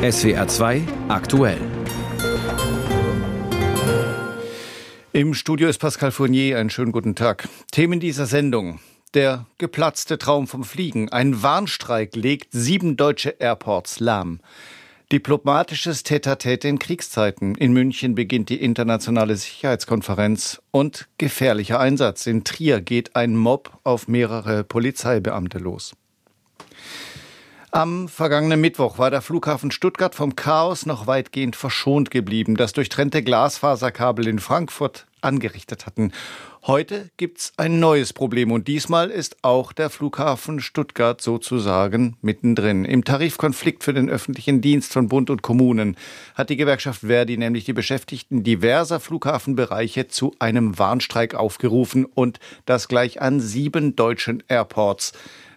SWR 2 aktuell. Im Studio ist Pascal Fournier. Einen schönen guten Tag. Themen dieser Sendung. Der geplatzte Traum vom Fliegen. Ein Warnstreik legt sieben deutsche Airports lahm. Diplomatisches Tete-a-Tete in Kriegszeiten. In München beginnt die internationale Sicherheitskonferenz und gefährlicher Einsatz. In Trier geht ein Mob auf mehrere Polizeibeamte los. Am vergangenen Mittwoch war der Flughafen Stuttgart vom Chaos noch weitgehend verschont geblieben, das durchtrennte Glasfaserkabel in Frankfurt angerichtet hatten. Heute gibt's ein neues Problem und diesmal ist auch der Flughafen Stuttgart sozusagen mittendrin. Im Tarifkonflikt für den öffentlichen Dienst von Bund und Kommunen hat die Gewerkschaft Verdi nämlich die Beschäftigten diverser Flughafenbereiche zu einem Warnstreik aufgerufen und das gleich an sieben deutschen Airports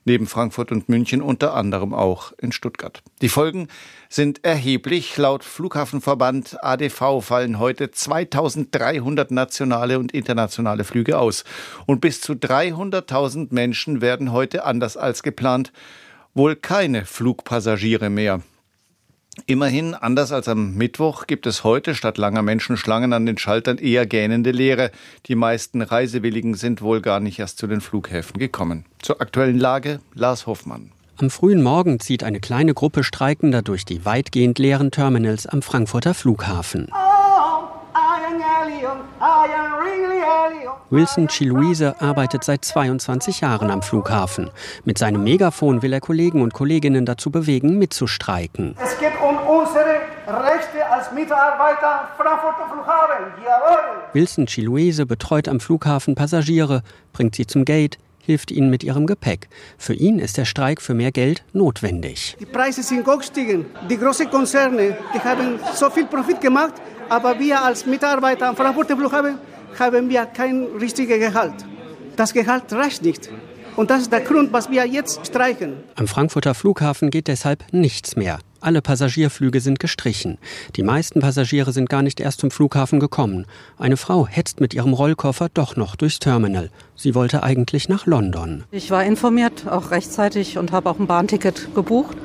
neben Frankfurt und München unter anderem auch in Stuttgart. Die Folgen sind erheblich. Laut Flughafenverband ADV fallen heute 2300 nationale und internationale Flüge aus. Und bis zu 300.000 Menschen werden heute anders als geplant wohl keine Flugpassagiere mehr. Immerhin, anders als am Mittwoch, gibt es heute statt langer Menschenschlangen an den Schaltern eher gähnende Leere. Die meisten Reisewilligen sind wohl gar nicht erst zu den Flughäfen gekommen. Zur aktuellen Lage Lars Hoffmann. Am frühen Morgen zieht eine kleine Gruppe Streikender durch die weitgehend leeren Terminals am Frankfurter Flughafen. Wilson Chiluise arbeitet seit 22 Jahren am Flughafen. Mit seinem Megafon will er Kollegen und Kolleginnen dazu bewegen, mitzustreiken. Es geht als Mitarbeiter Frankfurter Flughafen. Jawohl. Wilson Chiluise betreut am Flughafen Passagiere, bringt sie zum Gate, hilft ihnen mit ihrem Gepäck. Für ihn ist der Streik für mehr Geld notwendig. Die Preise sind gestiegen. Die großen Konzerne, die haben so viel Profit gemacht, aber wir als Mitarbeiter am Frankfurter Flughafen haben wir kein richtiges Gehalt. Das Gehalt reicht nicht. Und das ist der Grund, was wir jetzt streichen. Am Frankfurter Flughafen geht deshalb nichts mehr. Alle Passagierflüge sind gestrichen. Die meisten Passagiere sind gar nicht erst zum Flughafen gekommen. Eine Frau hetzt mit ihrem Rollkoffer doch noch durchs Terminal. Sie wollte eigentlich nach London. Ich war informiert, auch rechtzeitig und habe auch ein Bahnticket gebucht.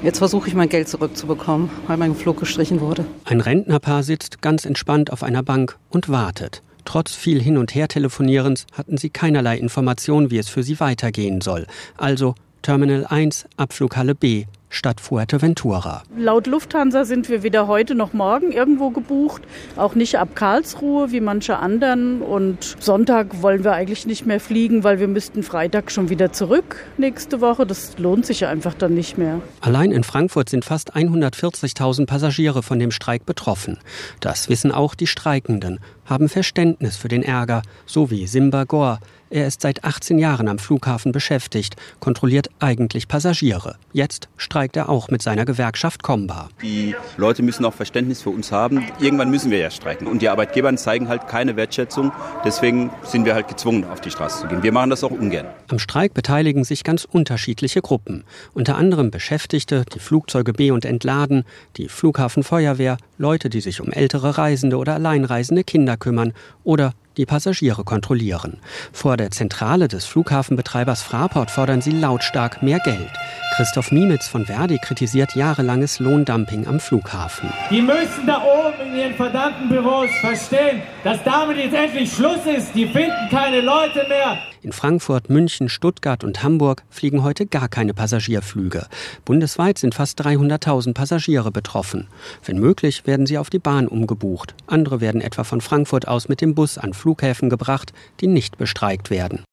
Jetzt versuche ich mein Geld zurückzubekommen, weil mein Flug gestrichen wurde. Ein Rentnerpaar sitzt ganz entspannt auf einer Bank und wartet. Trotz viel Hin- und Her-Telefonierens hatten sie keinerlei Information, wie es für sie weitergehen soll. Also Terminal 1, Abflughalle B, statt Fuerteventura. Laut Lufthansa sind wir weder heute noch morgen irgendwo gebucht, auch nicht ab Karlsruhe wie manche anderen. Und Sonntag wollen wir eigentlich nicht mehr fliegen, weil wir müssten Freitag schon wieder zurück nächste Woche. Das lohnt sich ja einfach dann nicht mehr. Allein in Frankfurt sind fast 140.000 Passagiere von dem Streik betroffen. Das wissen auch die Streikenden, haben Verständnis für den Ärger, so wie Simba Gore. Er ist seit 18 Jahren am Flughafen beschäftigt, kontrolliert eigentlich Passagiere. Jetzt streikt er auch mit seiner Gewerkschaft Comba. Die Leute müssen auch Verständnis für uns haben. Irgendwann müssen wir ja streiken. Und die Arbeitgeber zeigen halt keine Wertschätzung. Deswegen sind wir halt gezwungen, auf die Straße zu gehen. Wir machen das auch ungern. Am Streik beteiligen sich ganz unterschiedliche Gruppen. Unter anderem Beschäftigte, die Flugzeuge be- und entladen, die Flughafenfeuerwehr, Leute, die sich um ältere Reisende oder alleinreisende Kinder kümmern oder die Passagiere kontrollieren. Vor der Zentrale des Flughafenbetreibers Fraport fordern sie lautstark mehr Geld. Christoph Mimitz von Verdi kritisiert jahrelanges Lohndumping am Flughafen. Die müssen da oben in ihren verdammten Büros verstehen, dass damit jetzt endlich Schluss ist. Die finden keine Leute mehr. In Frankfurt, München, Stuttgart und Hamburg fliegen heute gar keine Passagierflüge. Bundesweit sind fast 300.000 Passagiere betroffen. Wenn möglich, werden sie auf die Bahn umgebucht. Andere werden etwa von Frankfurt aus mit dem Bus an Flughäfen gebracht, die nicht bestreikt werden.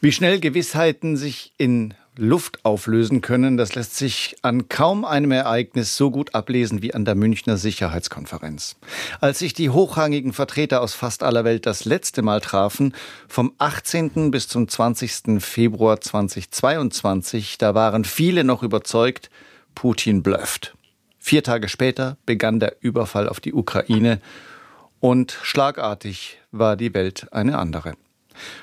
Wie schnell Gewissheiten sich in Luft auflösen können, das lässt sich an kaum einem Ereignis so gut ablesen wie an der Münchner Sicherheitskonferenz. Als sich die hochrangigen Vertreter aus fast aller Welt das letzte Mal trafen, vom 18. bis zum 20. Februar 2022, da waren viele noch überzeugt, Putin blufft. Vier Tage später begann der Überfall auf die Ukraine und schlagartig war die Welt eine andere.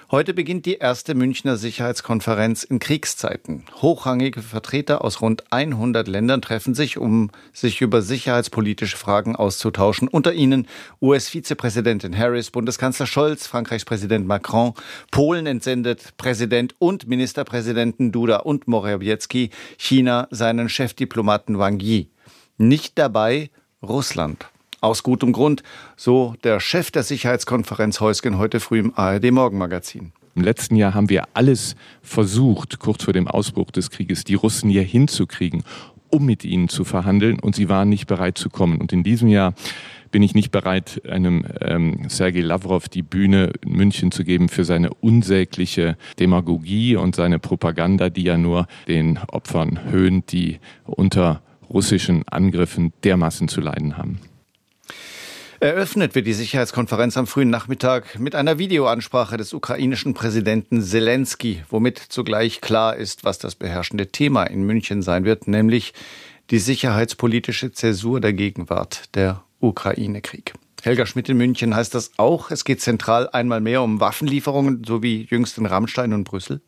Heute beginnt die erste Münchner Sicherheitskonferenz in Kriegszeiten. Hochrangige Vertreter aus rund 100 Ländern treffen sich, um sich über sicherheitspolitische Fragen auszutauschen. Unter ihnen US-Vizepräsidentin Harris, Bundeskanzler Scholz, Frankreichs Präsident Macron, Polen entsendet Präsident und Ministerpräsidenten Duda und Morawiecki, China seinen Chefdiplomaten Wang Yi. Nicht dabei Russland. Aus gutem Grund, so der Chef der Sicherheitskonferenz Heusgen heute früh im ARD Morgenmagazin. Im letzten Jahr haben wir alles versucht, kurz vor dem Ausbruch des Krieges, die Russen hier hinzukriegen, um mit ihnen zu verhandeln, und sie waren nicht bereit zu kommen. Und in diesem Jahr bin ich nicht bereit, einem ähm, Sergei Lavrov die Bühne in München zu geben für seine unsägliche Demagogie und seine Propaganda, die ja nur den Opfern höhnt, die unter russischen Angriffen dermaßen zu leiden haben. Eröffnet wird die Sicherheitskonferenz am frühen Nachmittag mit einer Videoansprache des ukrainischen Präsidenten Zelensky, womit zugleich klar ist, was das beherrschende Thema in München sein wird, nämlich die sicherheitspolitische Zäsur der Gegenwart, der Ukraine-Krieg. Helga Schmidt in München heißt das auch, es geht zentral einmal mehr um Waffenlieferungen, so wie jüngst in Rammstein und Brüssel?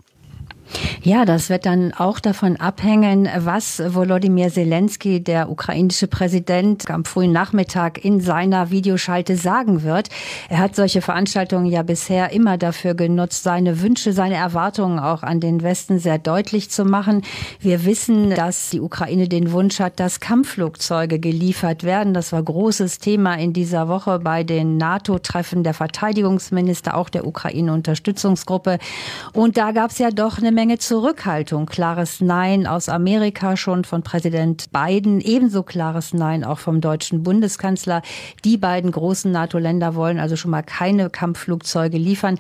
Ja, das wird dann auch davon abhängen, was Volodymyr Zelensky, der ukrainische Präsident, am frühen Nachmittag in seiner Videoschalte sagen wird. Er hat solche Veranstaltungen ja bisher immer dafür genutzt, seine Wünsche, seine Erwartungen auch an den Westen sehr deutlich zu machen. Wir wissen, dass die Ukraine den Wunsch hat, dass Kampfflugzeuge geliefert werden. Das war großes Thema in dieser Woche bei den NATO-Treffen der Verteidigungsminister, auch der Ukraine-Unterstützungsgruppe. Und da gab es ja doch eine Menge Zurückhaltung. Klares Nein aus Amerika schon von Präsident Biden, ebenso klares Nein auch vom deutschen Bundeskanzler. Die beiden großen NATO-Länder wollen also schon mal keine Kampfflugzeuge liefern.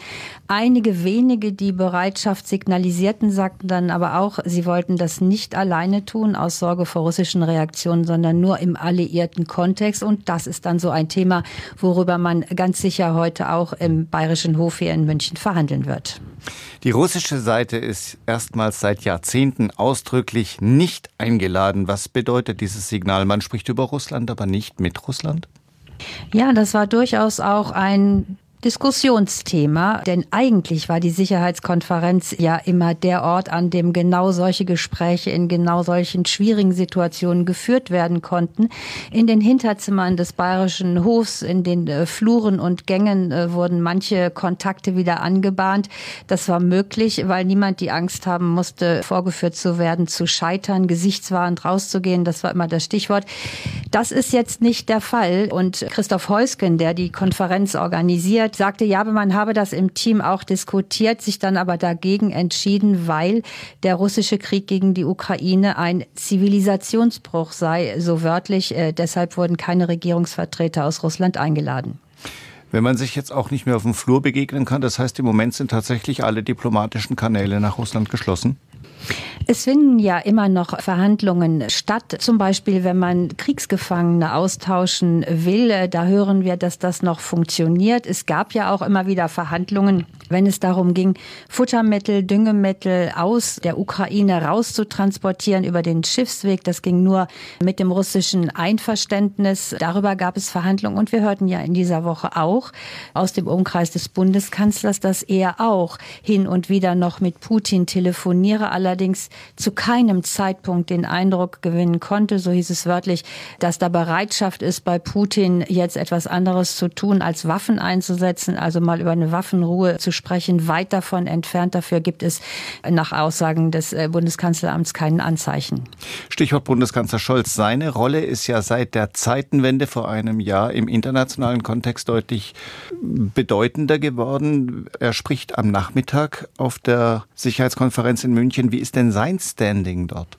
Einige wenige, die Bereitschaft signalisierten, sagten dann aber auch, sie wollten das nicht alleine tun aus Sorge vor russischen Reaktionen, sondern nur im alliierten Kontext. Und das ist dann so ein Thema, worüber man ganz sicher heute auch im Bayerischen Hof hier in München verhandeln wird. Die russische Seite ist erstmals seit Jahrzehnten ausdrücklich nicht eingeladen. Was bedeutet dieses Signal? Man spricht über Russland, aber nicht mit Russland? Ja, das war durchaus auch ein Diskussionsthema, denn eigentlich war die Sicherheitskonferenz ja immer der Ort, an dem genau solche Gespräche in genau solchen schwierigen Situationen geführt werden konnten. In den Hinterzimmern des bayerischen Hofs, in den äh, Fluren und Gängen äh, wurden manche Kontakte wieder angebahnt. Das war möglich, weil niemand die Angst haben musste, vorgeführt zu werden, zu scheitern, gesichtswahrend rauszugehen. Das war immer das Stichwort. Das ist jetzt nicht der Fall. Und Christoph Heusken, der die Konferenz organisiert, Sicherheit sagte, ja, aber man habe das im Team auch diskutiert, sich dann aber dagegen entschieden, weil der russische Krieg gegen die Ukraine ein Zivilisationsbruch sei, so wörtlich. Äh, deshalb wurden keine Regierungsvertreter aus Russland eingeladen. Wenn man sich jetzt auch nicht mehr auf dem Flur begegnen kann, das heißt, im Moment sind tatsächlich alle diplomatischen Kanäle nach Russland geschlossen? Es finden ja immer noch Verhandlungen statt. Zum Beispiel, wenn man Kriegsgefangene austauschen will, da hören wir, dass das noch funktioniert. Es gab ja auch immer wieder Verhandlungen, wenn es darum ging, Futtermittel, Düngemittel aus der Ukraine rauszutransportieren über den Schiffsweg. Das ging nur mit dem russischen Einverständnis. Darüber gab es Verhandlungen. Und wir hörten ja in dieser Woche auch aus dem Umkreis des Bundeskanzlers, dass er auch hin und wieder noch mit Putin telefoniere, allerdings zu keinem Zeitpunkt den Eindruck gewinnen konnte, so hieß es wörtlich, dass da Bereitschaft ist, bei Putin jetzt etwas anderes zu tun, als Waffen einzusetzen, also mal über eine Waffenruhe zu sprechen, weit davon entfernt. Dafür gibt es nach Aussagen des äh, Bundeskanzleramts keinen Anzeichen. Stichwort Bundeskanzler Scholz. Seine Rolle ist ja seit der Zeitenwende vor einem Jahr im internationalen Kontext deutlich bedeutender geworden. Er spricht am Nachmittag auf der Sicherheitskonferenz in München. Wie ist denn sein Standing dort?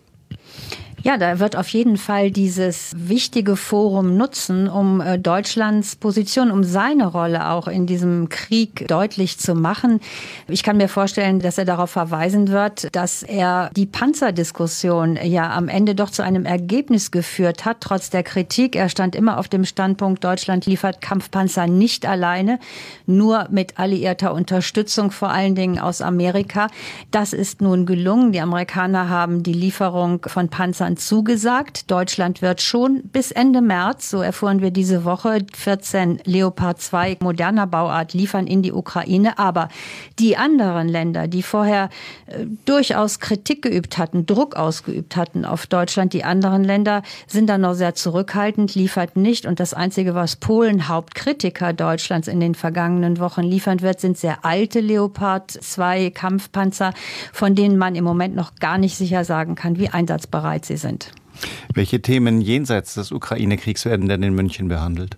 Ja, da wird auf jeden Fall dieses wichtige Forum nutzen, um äh, Deutschlands Position, um seine Rolle auch in diesem Krieg deutlich zu machen. Ich kann mir vorstellen, dass er darauf verweisen wird, dass er die Panzerdiskussion ja am Ende doch zu einem Ergebnis geführt hat, trotz der Kritik. Er stand immer auf dem Standpunkt, Deutschland liefert Kampfpanzer nicht alleine, nur mit alliierter Unterstützung, vor allen Dingen aus Amerika. Das ist nun gelungen. Die Amerikaner haben die Lieferung von Panzern Deutschland zugesagt. Deutschland wird schon bis Ende März, so erfuhren wir diese Woche, 14 Leopard 2 moderner Bauart liefern in die Ukraine. Aber die anderen Länder, die vorher äh, durchaus Kritik geübt hatten, Druck ausgeübt hatten auf Deutschland, die anderen Länder sind da noch sehr zurückhaltend, lieferten nicht. Und das Einzige, was Polen, Hauptkritiker Deutschlands in den vergangenen Wochen liefern wird, sind sehr alte Leopard 2 Kampfpanzer, von denen man im Moment noch gar nicht sicher sagen kann, wie einsatzbereit sie sind. Welche Themen jenseits des Ukraine-Kriegs werden denn in München behandelt?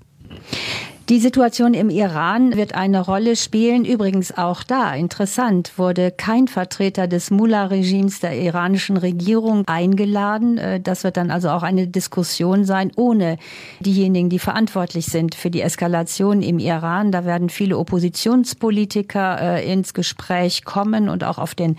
Die Situation im Iran wird eine Rolle spielen. Übrigens auch da, interessant, wurde kein Vertreter des Mullah-Regimes der iranischen Regierung eingeladen. Äh, das wird dann also auch eine Diskussion sein, ohne diejenigen, die verantwortlich sind für die Eskalation im Iran. Da werden viele Oppositionspolitiker äh, ins Gespräch kommen und auch auf den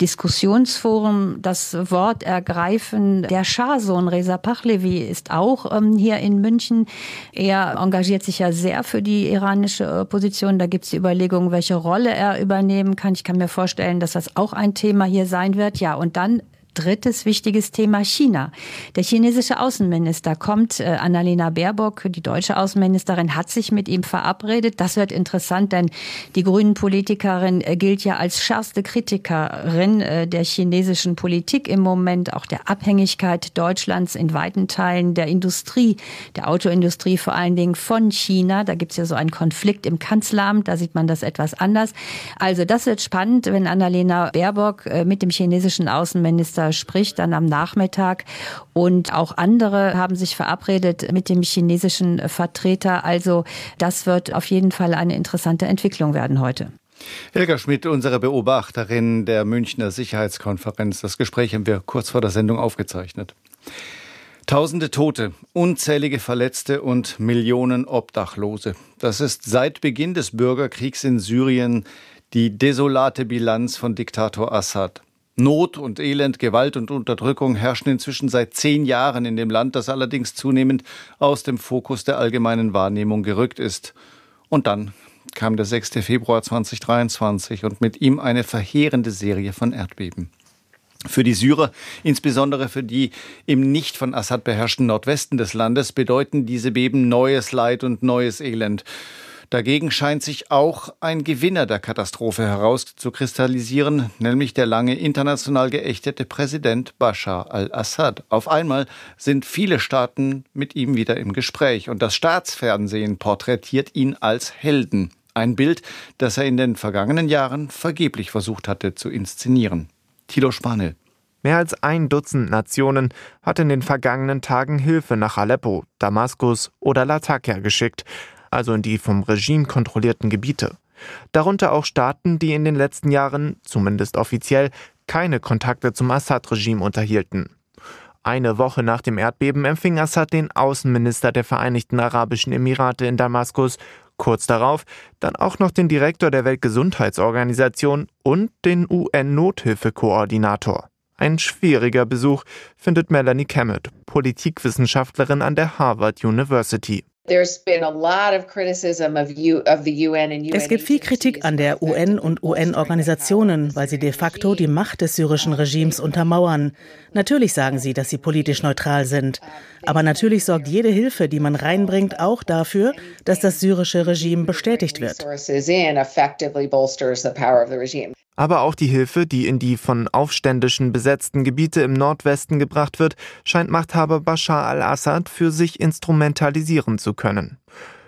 Diskussionsforum das Wort ergreifen. Der Schahsohn Reza Pachlevi ist auch ähm, hier in München. Er engagiert sich ja sehr für die iranische Opposition. Da gibt es die Überlegung, welche Rolle er übernehmen kann. Ich kann mir vorstellen, dass das auch ein Thema hier sein wird. Ja, und dann drittes wichtiges Thema China. Der chinesische Außenminister kommt, äh, Annalena Baerbock, die deutsche Außenministerin, hat sich mit ihm verabredet. Das wird interessant, denn die grünen Politikerin äh, gilt ja als schärfste Kritikerin äh, der chinesischen Politik im Moment, auch der Abhängigkeit Deutschlands in weiten Teilen der Industrie, der Autoindustrie vor allen Dingen von China. Da gibt es ja so einen Konflikt im Kanzleramt, da sieht man das etwas anders. Also das wird spannend, wenn Annalena Baerbock äh, mit dem chinesischen Außenminister spricht, dann am Nachmittag. Und auch andere haben sich verabredet mit dem chinesischen Vertreter. Also das wird auf jeden Fall eine interessante Entwicklung werden heute. Helga Schmidt, unsere Beobachterin der Münchner Sicherheitskonferenz. Das Gespräch haben wir kurz vor der Sendung aufgezeichnet. Tausende Tote, unzählige Verletzte und Millionen Obdachlose. Das ist seit Beginn des Bürgerkriegs in Syrien die desolate Bilanz von Diktator Assad. Not und Elend, Gewalt und Unterdrückung herrschen inzwischen seit zehn Jahren in dem Land, das allerdings zunehmend aus dem Fokus der allgemeinen Wahrnehmung gerückt ist. Und dann kam der 6. Februar 2023 und mit ihm eine verheerende Serie von Erdbeben. Für die Syrer, insbesondere für die im nicht von Assad beherrschten Nordwesten des Landes, bedeuten diese Beben neues Leid und neues Elend. Dagegen scheint sich auch ein Gewinner der Katastrophe herauszukristallisieren, nämlich der lange international geächtete Präsident Bashar al-Assad. Auf einmal sind viele Staaten mit ihm wieder im Gespräch und das Staatsfernsehen porträtiert ihn als Helden. Ein Bild, das er in den vergangenen Jahren vergeblich versucht hatte zu inszenieren. Tilo Spanel. Mehr als ein Dutzend Nationen hat in den vergangenen Tagen Hilfe nach Aleppo, Damaskus oder Latakia geschickt also in die vom Regime kontrollierten Gebiete. Darunter auch Staaten, die in den letzten Jahren, zumindest offiziell, keine Kontakte zum Assad-Regime unterhielten. Eine Woche nach dem Erdbeben empfing Assad den Außenminister der Vereinigten Arabischen Emirate in Damaskus, kurz darauf dann auch noch den Direktor der Weltgesundheitsorganisation und den UN-Nothilfekoordinator. Ein schwieriger Besuch, findet Melanie Cammett, Politikwissenschaftlerin an der Harvard University. Es gibt viel Kritik an der UN und UN-Organisationen, weil sie de facto die Macht des syrischen Regimes untermauern. Natürlich sagen sie, dass sie politisch neutral sind. Aber natürlich sorgt jede Hilfe, die man reinbringt, auch dafür, dass das syrische Regime bestätigt wird. Aber auch die Hilfe, die in die von Aufständischen besetzten Gebiete im Nordwesten gebracht wird, scheint Machthaber Bashar al-Assad für sich instrumentalisieren zu können.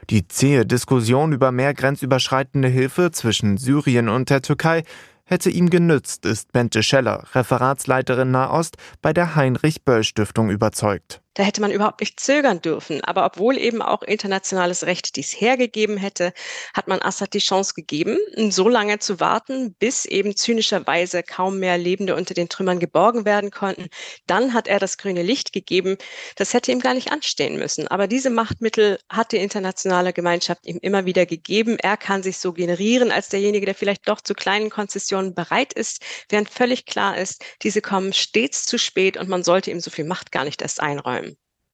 Die zähe Diskussion über mehr grenzüberschreitende Hilfe zwischen Syrien und der Türkei hätte ihm genützt, ist Bente Scheller, Referatsleiterin Nahost bei der Heinrich Böll Stiftung überzeugt. Da hätte man überhaupt nicht zögern dürfen. Aber obwohl eben auch internationales Recht dies hergegeben hätte, hat man Assad die Chance gegeben, so lange zu warten, bis eben zynischerweise kaum mehr Lebende unter den Trümmern geborgen werden konnten. Dann hat er das grüne Licht gegeben. Das hätte ihm gar nicht anstehen müssen. Aber diese Machtmittel hat die internationale Gemeinschaft ihm immer wieder gegeben. Er kann sich so generieren als derjenige, der vielleicht doch zu kleinen Konzessionen bereit ist, während völlig klar ist, diese kommen stets zu spät und man sollte ihm so viel Macht gar nicht erst einräumen.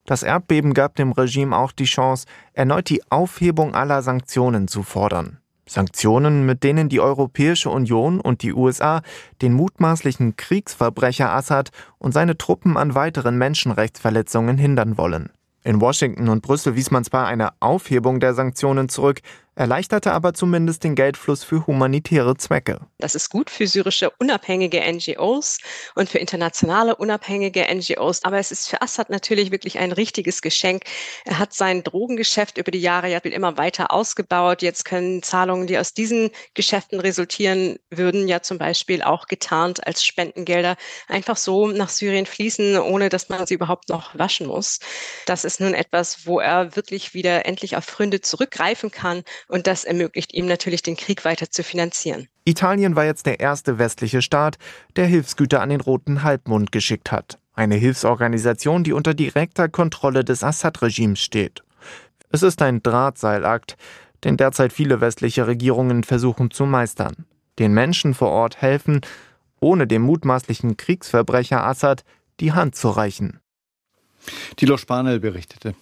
Das Erdbeben gab dem Regime auch die Chance, erneut die Aufhebung aller Sanktionen zu fordern. Sanktionen, mit denen die Europäische Union und die USA den mutmaßlichen Kriegsverbrecher Assad und seine Truppen an weiteren Menschenrechtsverletzungen hindern wollen. In Washington und Brüssel wies man zwar eine Aufhebung der Sanktionen zurück, erleichterte aber zumindest den Geldfluss für humanitäre Zwecke. Das ist gut für syrische unabhängige NGOs und für internationale unabhängige NGOs. Aber es ist für Assad natürlich wirklich ein richtiges Geschenk. Er hat sein Drogengeschäft über die Jahre ja immer weiter ausgebaut. Jetzt können Zahlungen, die aus diesen Geschäften resultieren würden, ja zum Beispiel auch getarnt als Spendengelder einfach so nach Syrien fließen, ohne dass man sie überhaupt noch waschen muss. Das ist nun etwas, wo er wirklich wieder endlich auf Freunde zurückgreifen kann und das ermöglicht ihm natürlich, den Krieg weiter zu finanzieren. Italien war jetzt der erste westliche Staat, der Hilfsgüter an den Roten Halbmond geschickt hat. Eine Hilfsorganisation, die unter direkter Kontrolle des Assad-Regimes steht. Es ist ein Drahtseilakt, den derzeit viele westliche Regierungen versuchen zu meistern. Den Menschen vor Ort helfen, ohne dem mutmaßlichen Kriegsverbrecher Assad die Hand zu reichen. Tilo Spanel berichtete.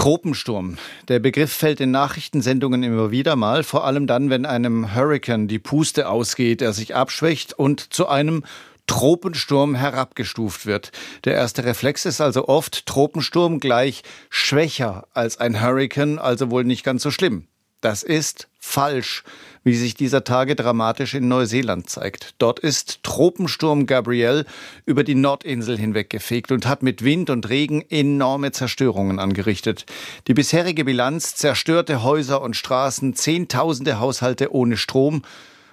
Tropensturm. Der Begriff fällt in Nachrichtensendungen immer wieder mal, vor allem dann, wenn einem Hurricane die Puste ausgeht, er sich abschwächt und zu einem Tropensturm herabgestuft wird. Der erste Reflex ist also oft Tropensturm gleich schwächer als ein Hurricane, also wohl nicht ganz so schlimm. Das ist falsch, wie sich dieser Tage dramatisch in Neuseeland zeigt. Dort ist Tropensturm Gabrielle über die Nordinsel hinweggefegt und hat mit Wind und Regen enorme Zerstörungen angerichtet. Die bisherige Bilanz zerstörte Häuser und Straßen, Zehntausende Haushalte ohne Strom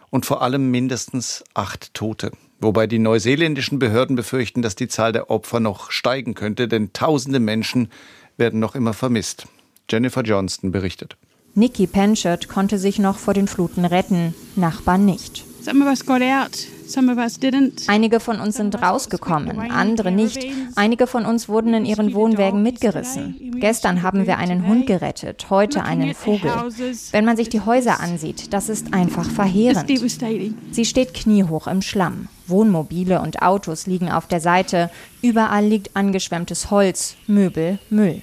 und vor allem mindestens acht Tote. Wobei die neuseeländischen Behörden befürchten, dass die Zahl der Opfer noch steigen könnte, denn tausende Menschen werden noch immer vermisst. Jennifer Johnston berichtet. Nikki Penchert konnte sich noch vor den Fluten retten, Nachbarn nicht. Einige von uns sind rausgekommen, andere nicht. Einige von uns wurden in ihren Wohnwägen mitgerissen. Gestern haben wir einen Hund gerettet, heute einen Vogel. Wenn man sich die Häuser ansieht, das ist einfach verheerend. Sie steht kniehoch im Schlamm. Wohnmobile und Autos liegen auf der Seite. Überall liegt angeschwemmtes Holz, Möbel, Müll.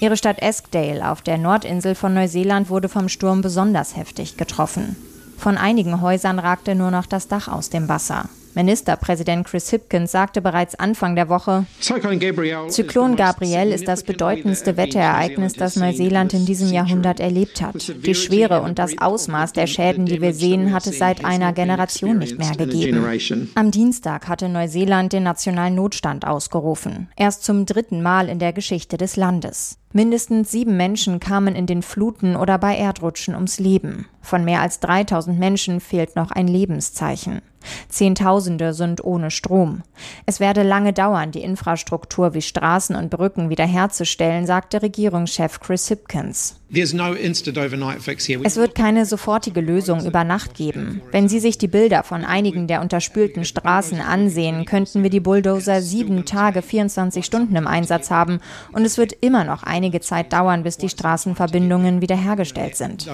Ihre Stadt Eskdale auf der Nordinsel von Neuseeland wurde vom Sturm besonders heftig getroffen. Von einigen Häusern ragte nur noch das Dach aus dem Wasser. Ministerpräsident Chris Hipkins sagte bereits Anfang der Woche, Zyklon Gabriel ist das bedeutendste Wetterereignis, das Neuseeland in diesem Jahrhundert erlebt hat. Die Schwere und das Ausmaß der Schäden, die wir sehen, hat es seit einer Generation nicht mehr gegeben. Am Dienstag hatte Neuseeland den nationalen Notstand ausgerufen. Erst zum dritten Mal in der Geschichte des Landes. Mindestens sieben Menschen kamen in den Fluten oder bei Erdrutschen ums Leben. Von mehr als 3000 Menschen fehlt noch ein Lebenszeichen. Zehntausende sind ohne Strom. Es werde lange dauern, die Infrastruktur wie Straßen und Brücken wiederherzustellen, sagte Regierungschef Chris Hipkins. Es wird keine sofortige Lösung über Nacht geben. Wenn Sie sich die Bilder von einigen der unterspülten Straßen ansehen, könnten wir die Bulldozer sieben Tage, 24 Stunden im Einsatz haben und es wird immer noch einige Zeit dauern, bis die Straßenverbindungen wiederhergestellt sind.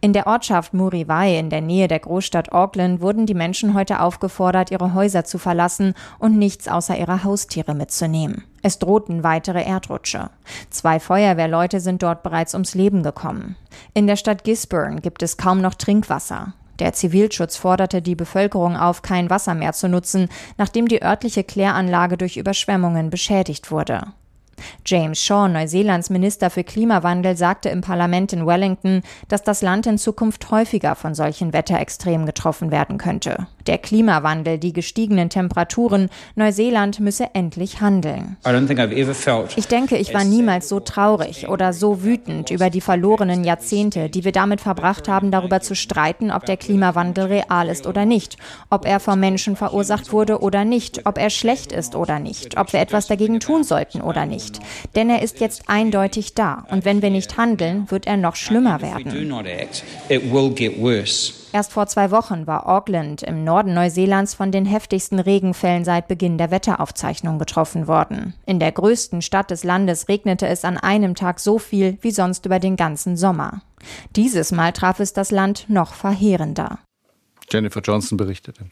In der Ortschaft Muriwai in der Nähe der Großstadt Auckland wurden die Menschen heute aufgefordert, ihre Häuser zu verlassen und nichts außer ihrer Haustiere mitzunehmen. Es drohten weitere Erdrutsche. Zwei Feuerwehrleute sind dort bereits ums Leben gekommen. In der Stadt Gisborne gibt es kaum noch Trinkwasser. Der Zivilschutz forderte die Bevölkerung auf, kein Wasser mehr zu nutzen, nachdem die örtliche Kläranlage durch Überschwemmungen beschädigt wurde. James Shaw, Neuseelands Minister für Klimawandel, sagte im Parlament in Wellington, dass das Land in Zukunft häufiger von solchen Wetterextremen getroffen werden könnte. Der Klimawandel, die gestiegenen Temperaturen, Neuseeland müsse endlich handeln. Ich denke, ich war niemals so traurig oder so wütend über die verlorenen Jahrzehnte, die wir damit verbracht haben, darüber zu streiten, ob der Klimawandel real ist oder nicht, ob er vom Menschen verursacht wurde oder nicht, ob er schlecht ist oder nicht, ob wir etwas dagegen tun sollten oder nicht nicht. Denn er ist jetzt eindeutig da. Und wenn wir nicht handeln, wird er noch schlimmer werden. Erst vor zwei Wochen war Auckland im Norden Neuseelands von den heftigsten Regenfällen seit Beginn der Wetteraufzeichnung getroffen worden. In der größten Stadt des Landes regnete es an einem Tag so viel wie sonst über den ganzen Sommer. Dieses Mal traf es das Land noch verheerender. Jennifer Johnson berichtete.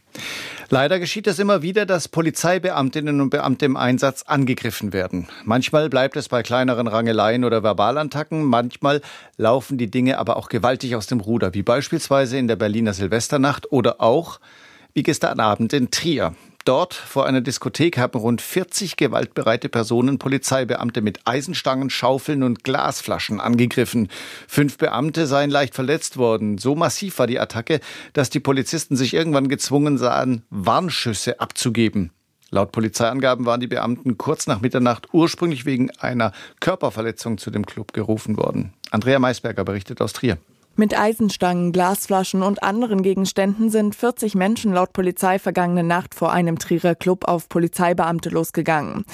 Leider geschieht es immer wieder, dass Polizeibeamtinnen und Beamte im Einsatz angegriffen werden. Manchmal bleibt es bei kleineren Rangeleien oder Verbalantacken, manchmal laufen die Dinge aber auch gewaltig aus dem Ruder, wie beispielsweise in der Berliner Silvesternacht oder auch wie gestern Abend in Trier. Dort vor einer Diskothek haben rund 40 gewaltbereite Personen Polizeibeamte mit Eisenstangen, Schaufeln und Glasflaschen angegriffen. Fünf Beamte seien leicht verletzt worden. So massiv war die Attacke, dass die Polizisten sich irgendwann gezwungen sahen, Warnschüsse abzugeben. Laut Polizeiangaben waren die Beamten kurz nach Mitternacht ursprünglich wegen einer Körperverletzung zu dem Club gerufen worden. Andrea Maisberger berichtet aus Trier. Mit Eisenstangen, Glasflaschen und anderen Gegenständen sind 40 Menschen laut Polizei vergangene Nacht vor einem Trierer Club auf Polizeibeamte losgegangen.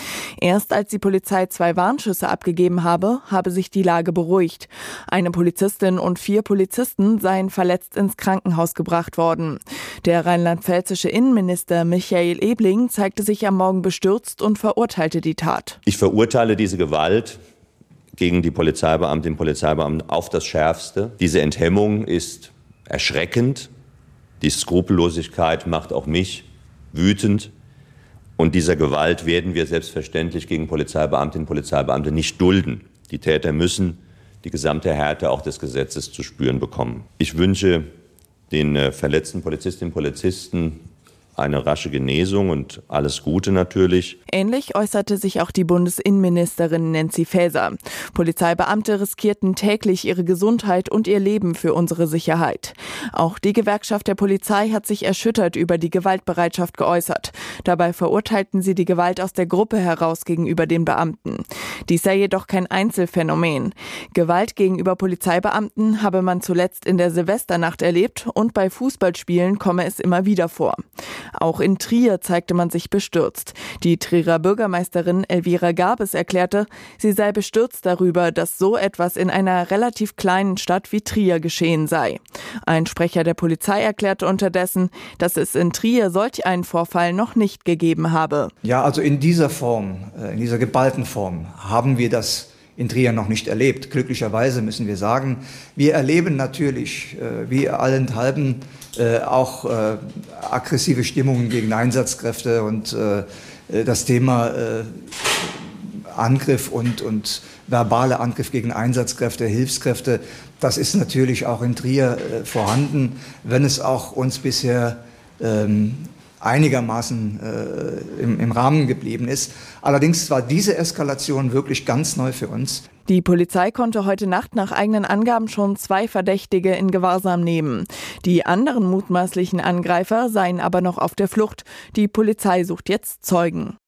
Erst als die Polizei zwei Warnschüsse abgegeben habe, habe sich die Lage beruhigt. Eine Polizistin und vier Polizisten seien verletzt ins Krankenhaus gebracht worden. Der rheinland-pfälzische Innenminister Michael Ebling zeigte sich am Morgen bestürzt und verurteilte die Tat. Ich verurteile diese Gewalt gegen die Polizeibeamtinnen und Polizeibeamten auf das Schärfste. Diese Enthemmung ist erschreckend. Die Skrupellosigkeit macht auch mich wütend. Und dieser Gewalt werden wir selbstverständlich gegen Polizeibeamtinnen und Polizeibeamte nicht dulden. Die Täter müssen die gesamte Härte auch des Gesetzes zu spüren bekommen. Ich wünsche den äh, verletzten Polizistinnen und Polizisten eine rasche Genesung und alles Gute natürlich. Ähnlich äußerte sich auch die Bundesinnenministerin Nancy Faeser. Polizeibeamte riskierten täglich ihre Gesundheit und ihr Leben für unsere Sicherheit. Auch die Gewerkschaft der Polizei hat sich erschüttert über die Gewaltbereitschaft geäußert. Dabei verurteilten sie die Gewalt aus der Gruppe heraus gegenüber den Beamten. Dies sei jedoch kein Einzelfenomen. Gewalt gegenüber Polizeibeamten habe man zuletzt in der Silvesternacht erlebt und bei Fußballspielen komme es immer wieder vor. Auch in Trier zeigte man sich bestürzt. Die Trierer Bürgermeisterin Elvira Gabes erklärte, sie sei bestürzt darüber, dass so etwas in einer relativ kleinen Stadt wie Trier geschehen sei. Ein Sprecher der Polizei erklärte unterdessen, dass es in Trier solch einen Vorfall noch nicht gegeben habe. Ja, also in dieser Form, äh, in dieser geballten Form haben wir das in Trier noch nicht erlebt. Glücklicherweise müssen wir sagen, wir erleben natürlich, äh, wie allenthalben, äh, auch äh, aggressive Stimmungen gegen Einsatzkräfte und äh, das Thema äh, Angriff und, und verbale Angriff gegen Einsatzkräfte, Hilfskräfte, das ist natürlich auch in Trier äh, vorhanden, wenn es auch uns bisher ähm, einigermaßen äh, im, im Rahmen geblieben ist. Allerdings war diese Eskalation wirklich ganz neu für uns. Die Polizei konnte heute Nacht nach eigenen Angaben schon zwei Verdächtige in Gewahrsam nehmen. Die anderen mutmaßlichen Angreifer seien aber noch auf der Flucht. Die Polizei sucht jetzt Zeugen.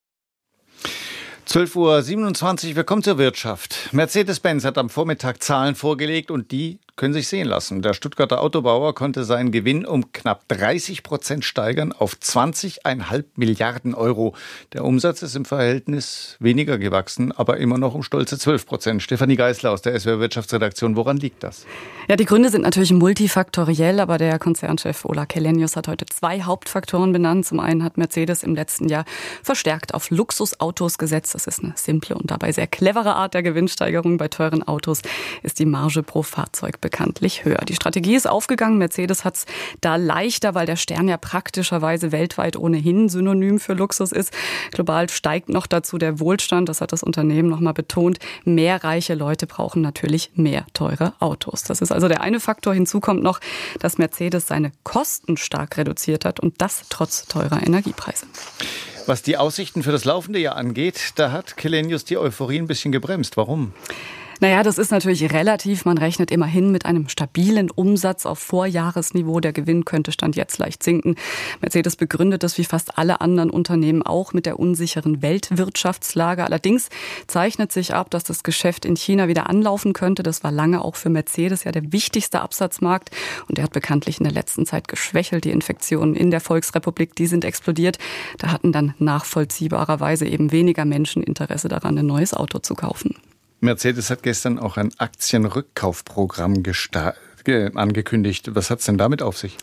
12.27 Uhr, wir kommen zur Wirtschaft. Mercedes-Benz hat am Vormittag Zahlen vorgelegt und die können sich sehen lassen. Der Stuttgarter Autobauer konnte seinen Gewinn um knapp 30 Prozent steigern auf 20,5 Milliarden Euro. Der Umsatz ist im Verhältnis weniger gewachsen, aber immer noch um stolze 12 Prozent. Stefanie Geisler aus der SWR Wirtschaftsredaktion, woran liegt das? Ja, die Gründe sind natürlich multifaktoriell, aber der Konzernchef Ola Kellenius hat heute zwei Hauptfaktoren benannt. Zum einen hat Mercedes im letzten Jahr verstärkt auf Luxusautos gesetzt. Das ist eine simple und dabei sehr clevere Art der Gewinnsteigerung. Bei teuren Autos ist die Marge pro Fahrzeug bekanntlich höher. Die Strategie ist aufgegangen. Mercedes hat es da leichter, weil der Stern ja praktischerweise weltweit ohnehin synonym für Luxus ist. Global steigt noch dazu der Wohlstand. Das hat das Unternehmen nochmal betont. Mehr reiche Leute brauchen natürlich mehr teure Autos. Das ist also der eine Faktor. Hinzu kommt noch, dass Mercedes seine Kosten stark reduziert hat und das trotz teurer Energiepreise. Was die Aussichten für das laufende Jahr angeht, da hat Kelenius die Euphorie ein bisschen gebremst. Warum? Naja, das ist natürlich relativ. Man rechnet immerhin mit einem stabilen Umsatz auf Vorjahresniveau. Der Gewinn könnte Stand jetzt leicht sinken. Mercedes begründet das wie fast alle anderen Unternehmen auch mit der unsicheren Weltwirtschaftslage. Allerdings zeichnet sich ab, dass das Geschäft in China wieder anlaufen könnte. Das war lange auch für Mercedes ja der wichtigste Absatzmarkt. Und der hat bekanntlich in der letzten Zeit geschwächelt. Die Infektionen in der Volksrepublik, die sind explodiert. Da hatten dann nachvollziehbarerweise eben weniger Menschen Interesse daran, ein neues Auto zu kaufen. Mercedes hat gestern auch ein Aktienrückkaufprogramm gestartet angekündigt. Was hat es denn damit auf sich?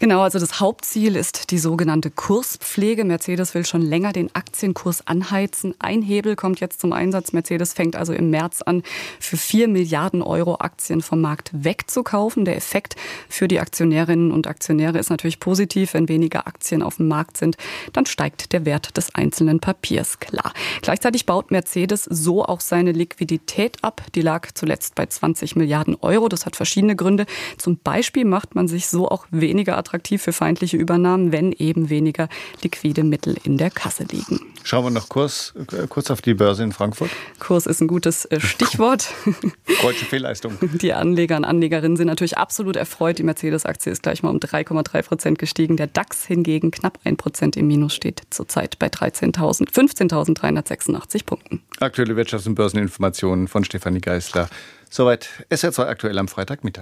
Genau, also das Hauptziel ist die sogenannte Kurspflege. Mercedes will schon länger den Aktienkurs anheizen. Ein Hebel kommt jetzt zum Einsatz. Mercedes fängt also im März an, für 4 Milliarden Euro Aktien vom Markt wegzukaufen. Der Effekt für die Aktionärinnen und Aktionäre ist natürlich positiv. Wenn weniger Aktien auf dem Markt sind, dann steigt der Wert des einzelnen Papiers. Klar. Gleichzeitig baut Mercedes so auch seine Liquidität ab. Die lag zuletzt bei 20 Milliarden Euro. Das hat verschiedene Gründe. Zum Beispiel macht man sich so auch weniger attraktiv für feindliche Übernahmen, wenn eben weniger liquide Mittel in der Kasse liegen. Schauen wir noch kurz, kurz auf die Börse in Frankfurt. Kurs ist ein gutes äh, Stichwort. Deutsche Fehlleistung. Die Anleger und Anlegerinnen sind natürlich absolut erfreut. Die Mercedes-Aktie ist gleich mal um 3,3 Prozent gestiegen. Der DAX hingegen knapp ein Prozent im Minus steht zurzeit bei 13.000, 15.386 Punkten. Aktuelle Wirtschafts- und Börseninformationen von Stefanie Geisler. Soweit SR2 aktuell am Freitagmittag.